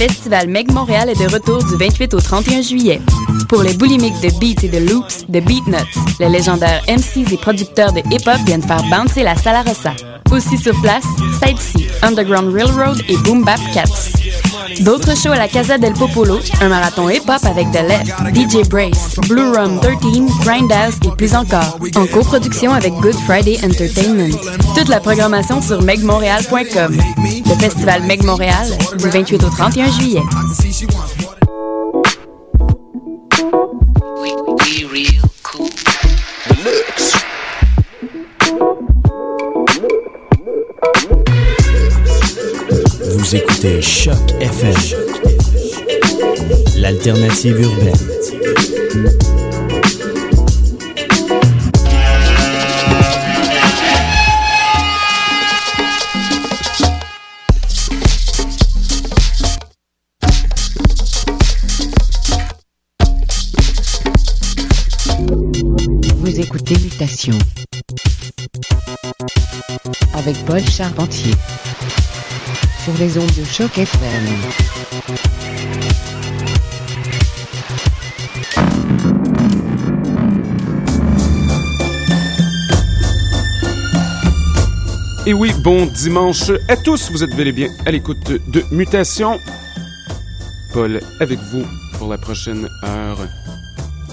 festival Meg Montréal est de retour du 28 au 31 juillet. Pour les boulimiques de beats et de loops, de Beatnuts, les légendaires MCs et producteurs de hip-hop viennent faire bouncer la Sala Rossa. Aussi sur place, Sidesea, Underground Railroad et Boom Bap Cats. D'autres shows à la Casa del Popolo, un marathon hip-hop avec The Left, DJ Brace, Blue Rum 13, Grindhouse et plus encore. En coproduction avec Good Friday Entertainment. Toute la programmation sur megmontréal.com. Le festival Meg Montréal, du 28 au 31 juillet. Vous écoutez Choc FM, l'alternative urbaine. Vous écoutez Mutation avec Paul Charpentier sur les ondes de choc FM. Et oui, bon dimanche à tous. Vous êtes bel et bien à l'écoute de Mutation. Paul avec vous pour la prochaine heure.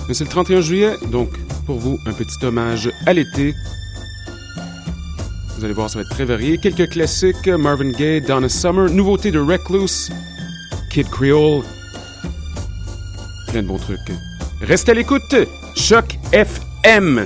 Mais c'est le 31 juillet, donc pour vous, un petit hommage à l'été. Vous allez voir, ça va être très varié. Quelques classiques, Marvin Gaye, Donna Summer, nouveauté de Recluse, Kid Creole. Plein de bons trucs. Restez à l'écoute. Choc FM.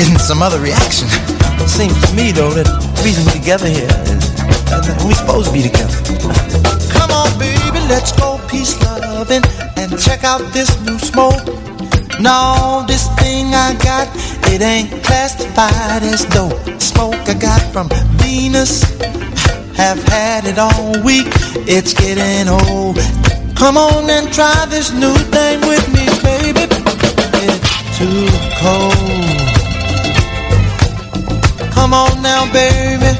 Getting some other reaction. Seems to me though that the reason we're together here is that we're supposed to be together. Come on, baby, let's go peace loving and check out this new smoke. No, this thing I got, it ain't classified as dope. Smoke I got from Venus, have had it all week. It's getting old. Come on and try this new thing with me, baby. It's too cold. Come on now, baby.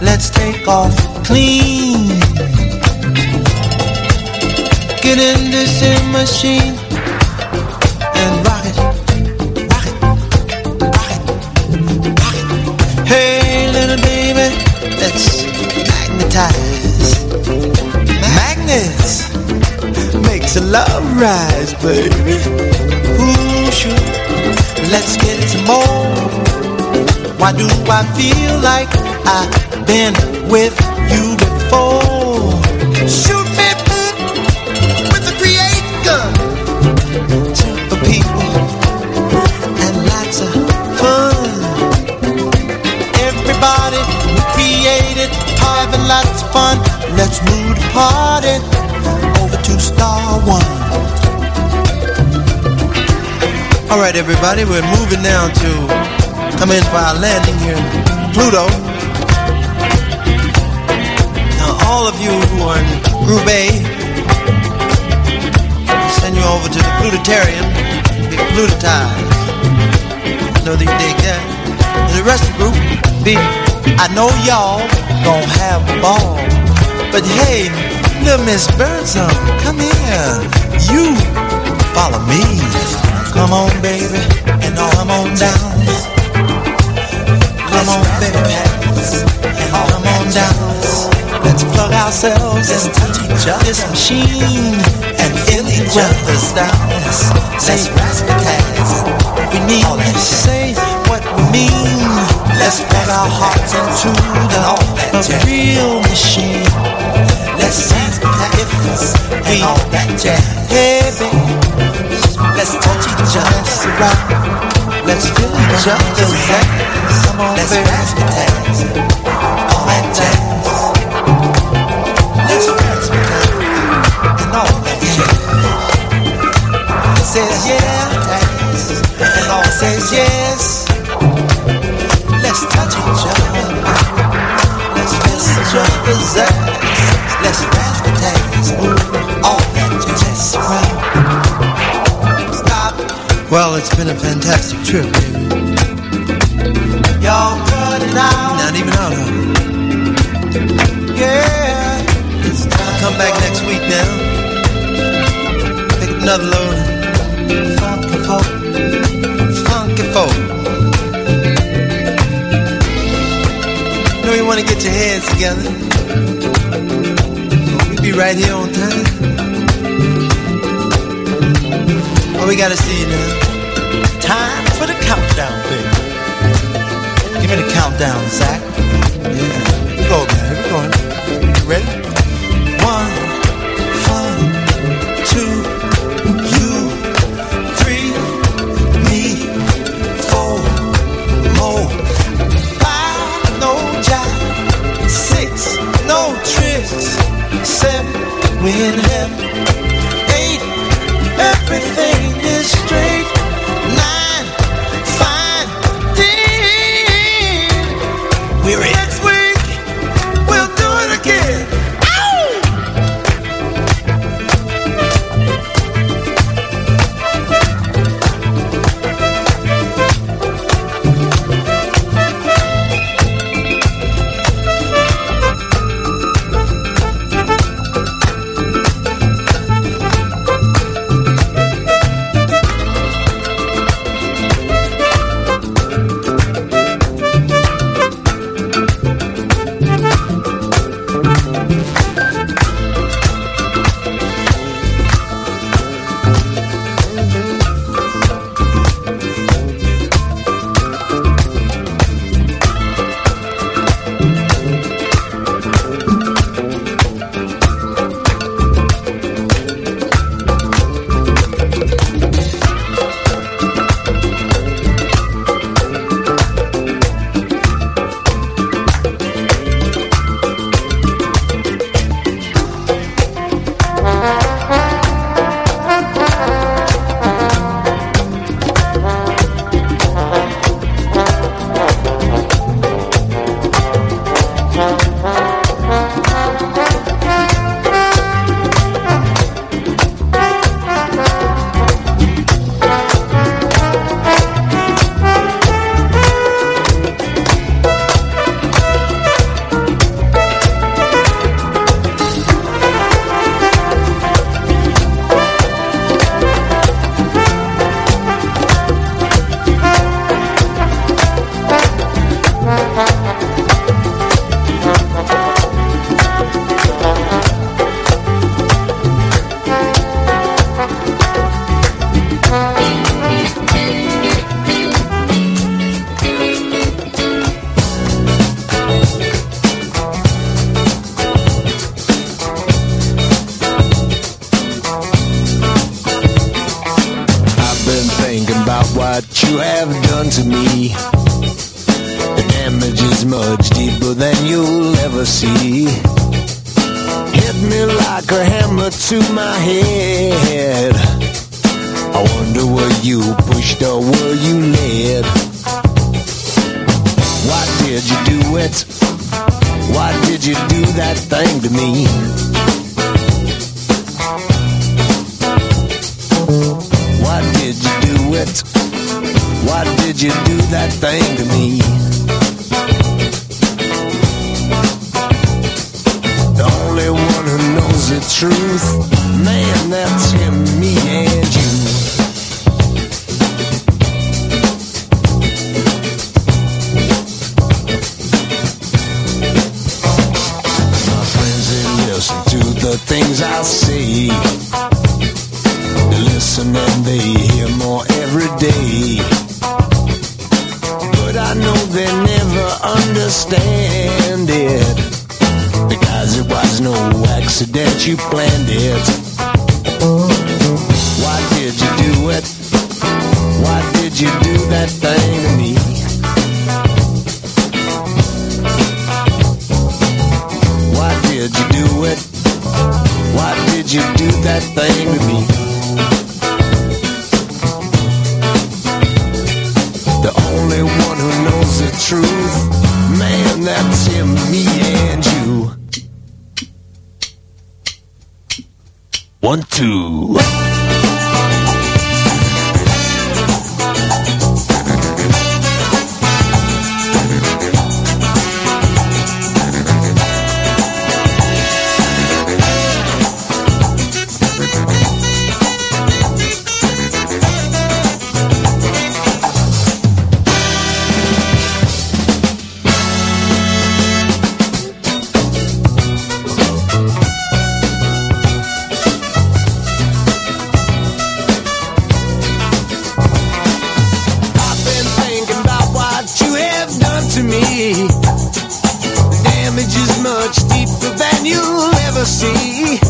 Let's take off clean. Get in this in machine and rock it, rock it, rock it, rock it. Hey, little baby, let's magnetize. Magnets makes a love rise, baby. Ooh, sure. Let's get some more. Why do I feel like I've been with you before? Shoot me with a create gun. Simple people and lots of fun. Everybody we created, having lots of fun. Let's move the party over to Star One. All right, everybody, we're moving now to in for our landing here in Pluto. Now, all of you who are in Group A, send you over to the Plutarium, be plutotized. Know that you dig that? And the rest of the group, be, I know y'all gonna have a ball, but hey, little Miss Birdsong, come here. You follow me. Come on, baby, and come on down. Come on, baby, come on down. Let's plug ourselves into this machine and feel each other's down. Let's razzmatazz. We need to say what we mean. Let's plug our hearts into the, the real machine. Let's razzmatazz and all that jazz. Hey, baby, let's touch each other's around. Let's feel each other's ass. Come on, Let's razzmatazz. All that jazz. Let's razzmatazz. And all that jazz. It says yeah. And all says yes. Let's touch each other. Let's feel each other's ass. Let's razzmatazz. All that jazz. Stop. Well, it's been a fantastic trip, baby. Y'all cut it out. Now leaving out of it. Yeah, it's time. To come back next week now. Pick up another load. Funky folk. Funky folk. You know you want to get your heads together. We'll be right here on time. Oh, we gotta see now. Time for the countdown, baby. Give me the countdown, Zach. Yeah. Here we go, man. Here we go. You ready? One, one, two, you, three, me, four, more, five, no jive, six, no tricks, seven, we in heaven, Why did you do it? Why did you do that thing to me? The only one who knows the truth, man, that's him, me, and you. And they hear more every day. But I know they never understand it. Because it was no accident, you planned it. Why did you do it? Why did you do that thing to me? Why did you do it? Why did you do that thing to me? much deeper than you'll ever see.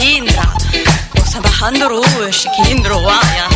hindra Och sen vad händer då? Jag kikindra och ja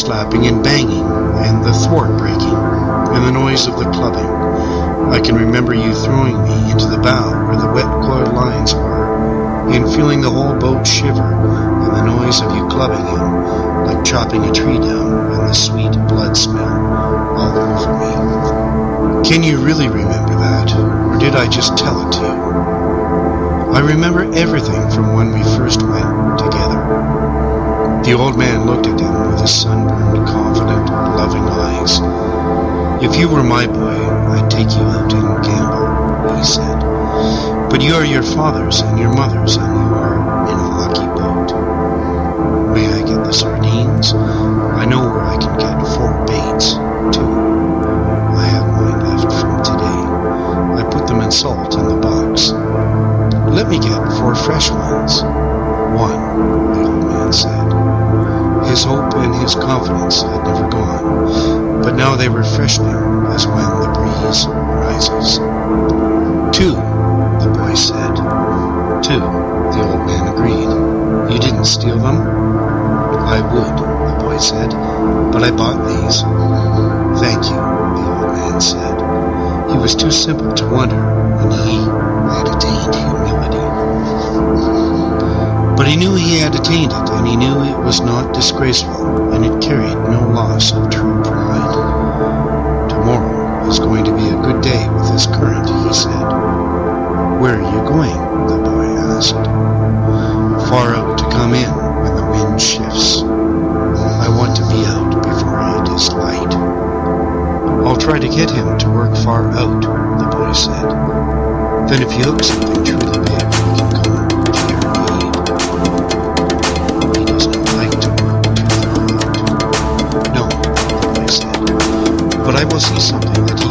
slapping and banging, and the thwart breaking, and the noise of the clubbing. I can remember you throwing me into the bow where the wet coiled lines were, and feeling the whole boat shiver, and the noise of you clubbing him, like chopping a tree down, and the sweet blood smell all over me. Can you really remember that, or did I just tell it to you? I remember everything from when we first went. The old man looked at him with his sunburned, confident, loving eyes. If you were my boy, I'd take you out and gamble, he said. But you are your father's and your mother's, and you are in a lucky boat. May I get the sardines? I know where I can get four baits, too. I have mine left from today. I put them in salt in the box. Let me get four fresh ones. One, the old man said. His hope and his confidence had never gone, but now they were freshening as when the breeze rises. Two, the boy said. Two, the old man agreed. You didn't steal them? I would, the boy said, but I bought these. Thank you, the old man said. He was too simple to wonder, and he had attained humility. But he knew he had attained it, and he knew it was not disgraceful, and it carried no loss of true pride. Tomorrow is going to be a good day with this current, he said. Where are you going? the boy asked. Far out to come in when the wind shifts. I want to be out before it is light. I'll try to get him to work far out, the boy said. Then if he hooks something truly big, But I will see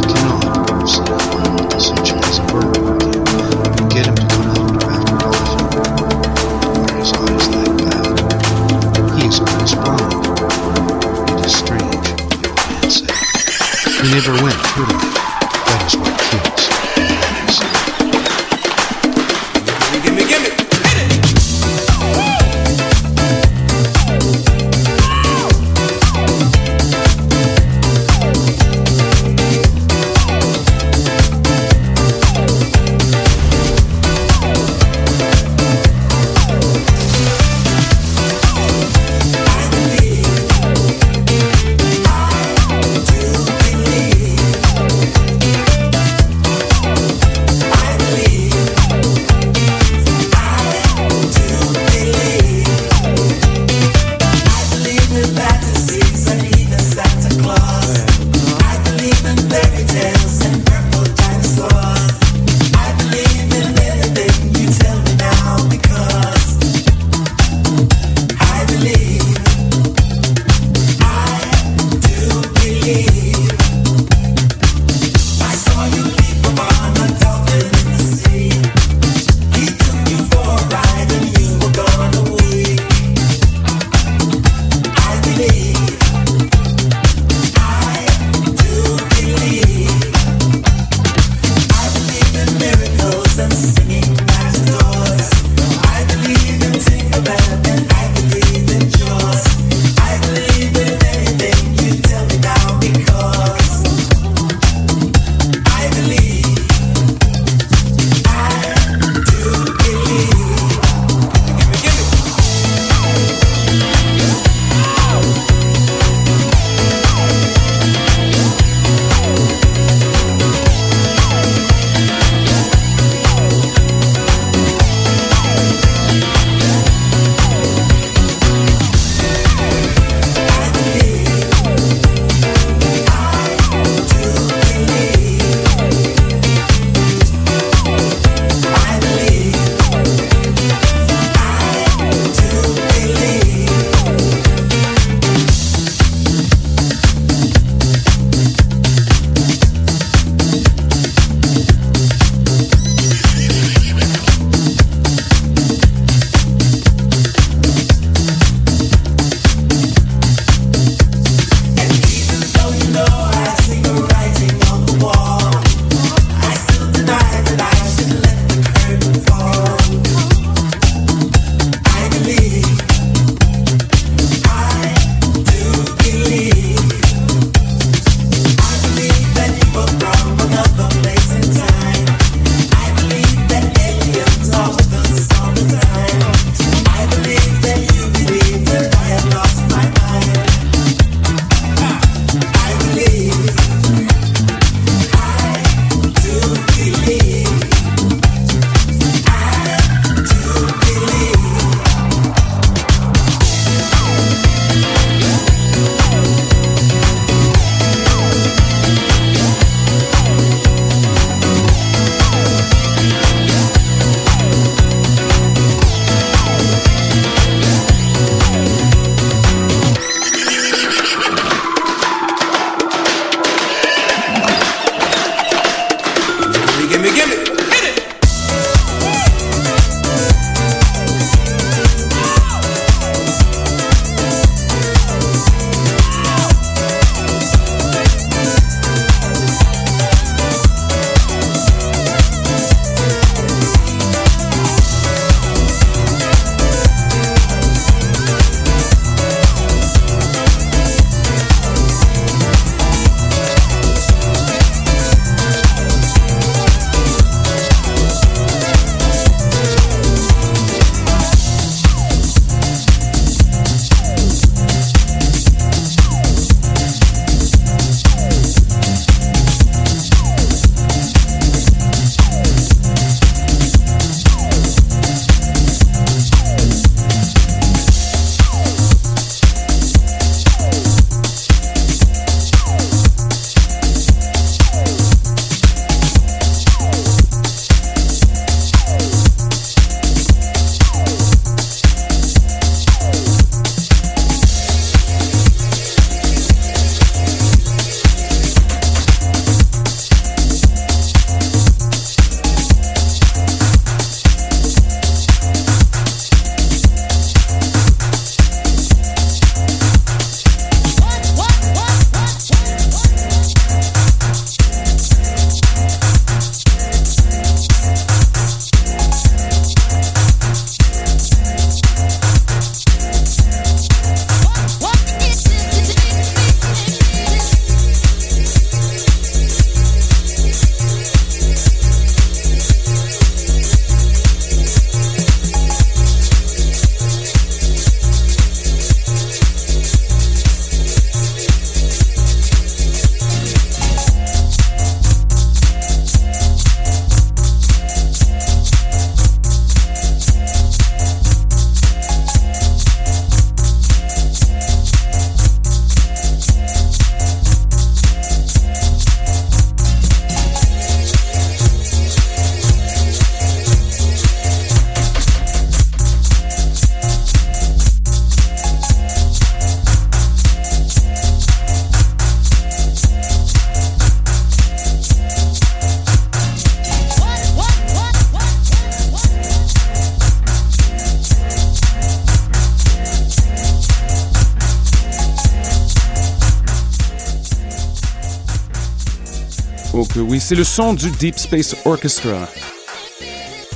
c'est le son du Deep Space Orchestra.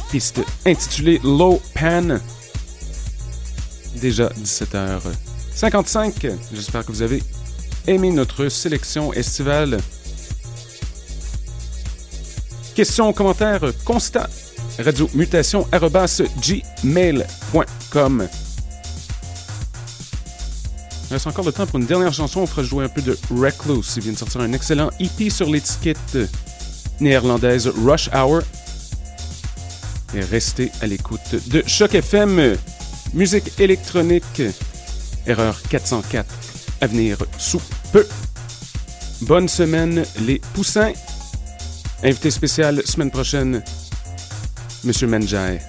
Piste intitulée Low Pan. Déjà 17h55. J'espère que vous avez aimé notre sélection estivale. Questions, commentaires, constats. Radio Mutation gmail.com. Il reste encore le temps pour une dernière chanson. On fera jouer un peu de Recluse. Il vient de sortir un excellent EP sur l'étiquette néerlandaise Rush Hour. Et restez à l'écoute de Choc FM. Musique électronique. Erreur 404. À venir sous peu. Bonne semaine, les poussins. Invité spécial semaine prochaine, Monsieur Menjai.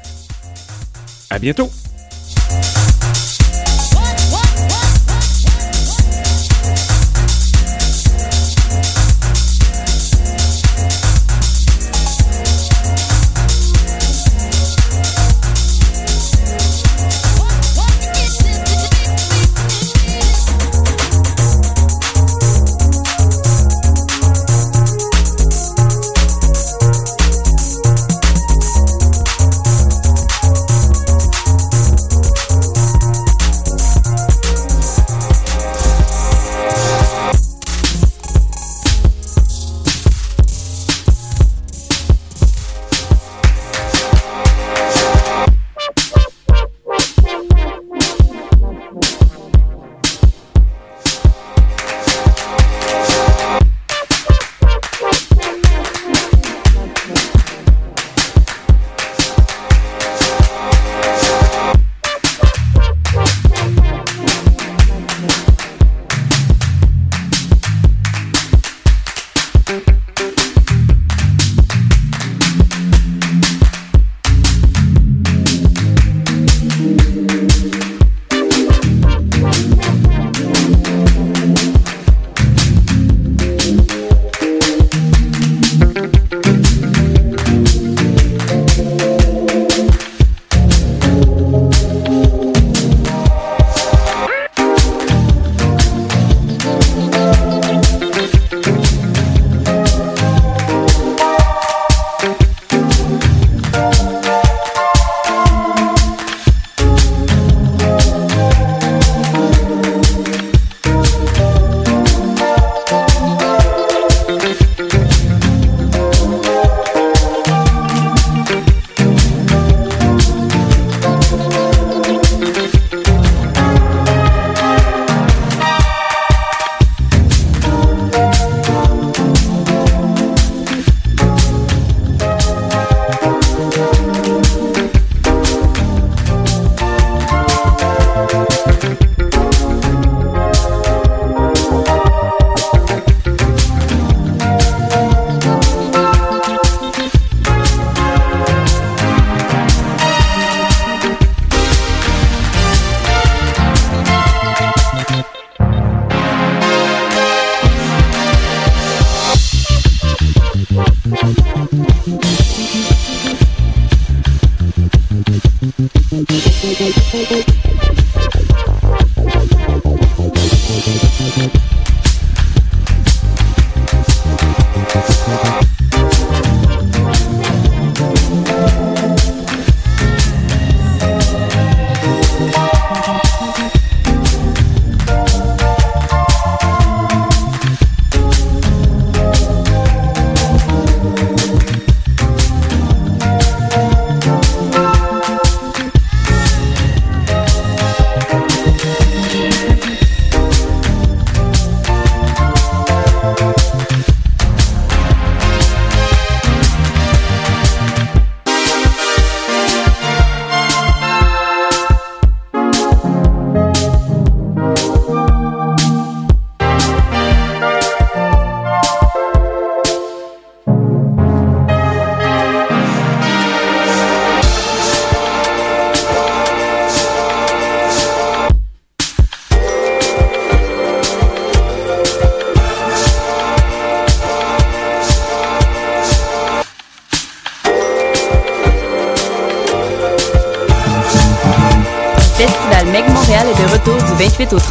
À bientôt!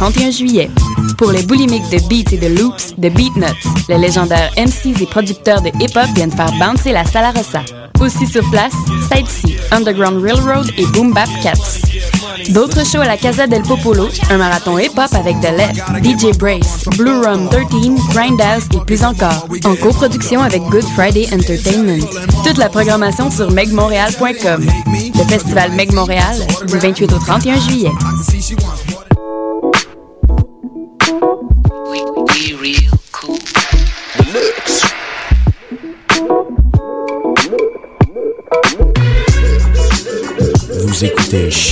31 juillet. Pour les boulimiques de beats et de loops, de Beatnuts, les légendaires MCs et producteurs de hip-hop viennent faire bouncer la Sala Rossa. Aussi sur place, Side C, Underground Railroad et Boom Bap Cats. D'autres shows à la Casa del Popolo, un marathon hip-hop avec The Left, DJ Brace, Blue Rum 13, Grindhouse et plus encore, en coproduction avec Good Friday Entertainment. Toute la programmation sur megmontréal.com. Le festival Meg Montréal, du 28 au 31 juillet.